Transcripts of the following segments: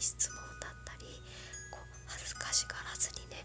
質問だったりこう恥ずかしがらずにね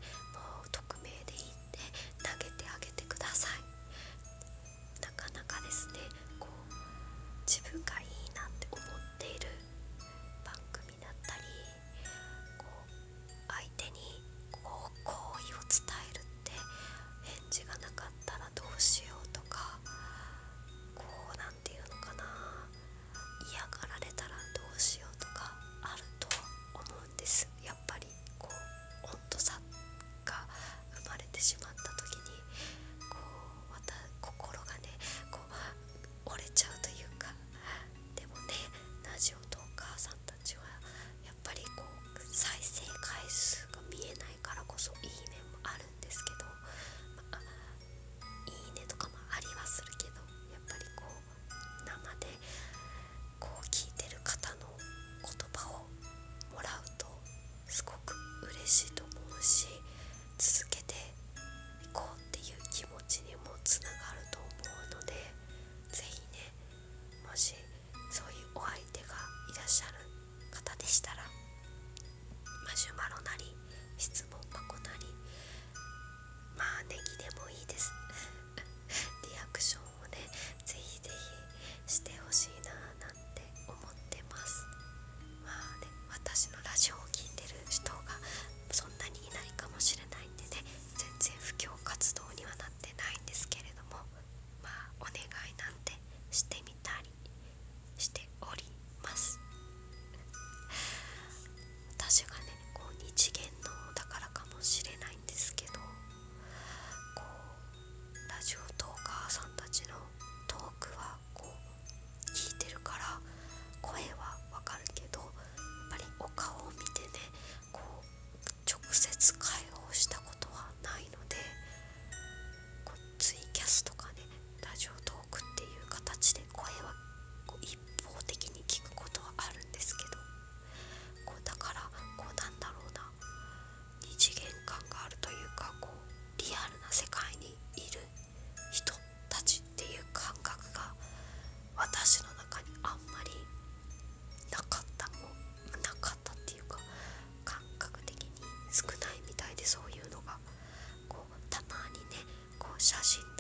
写真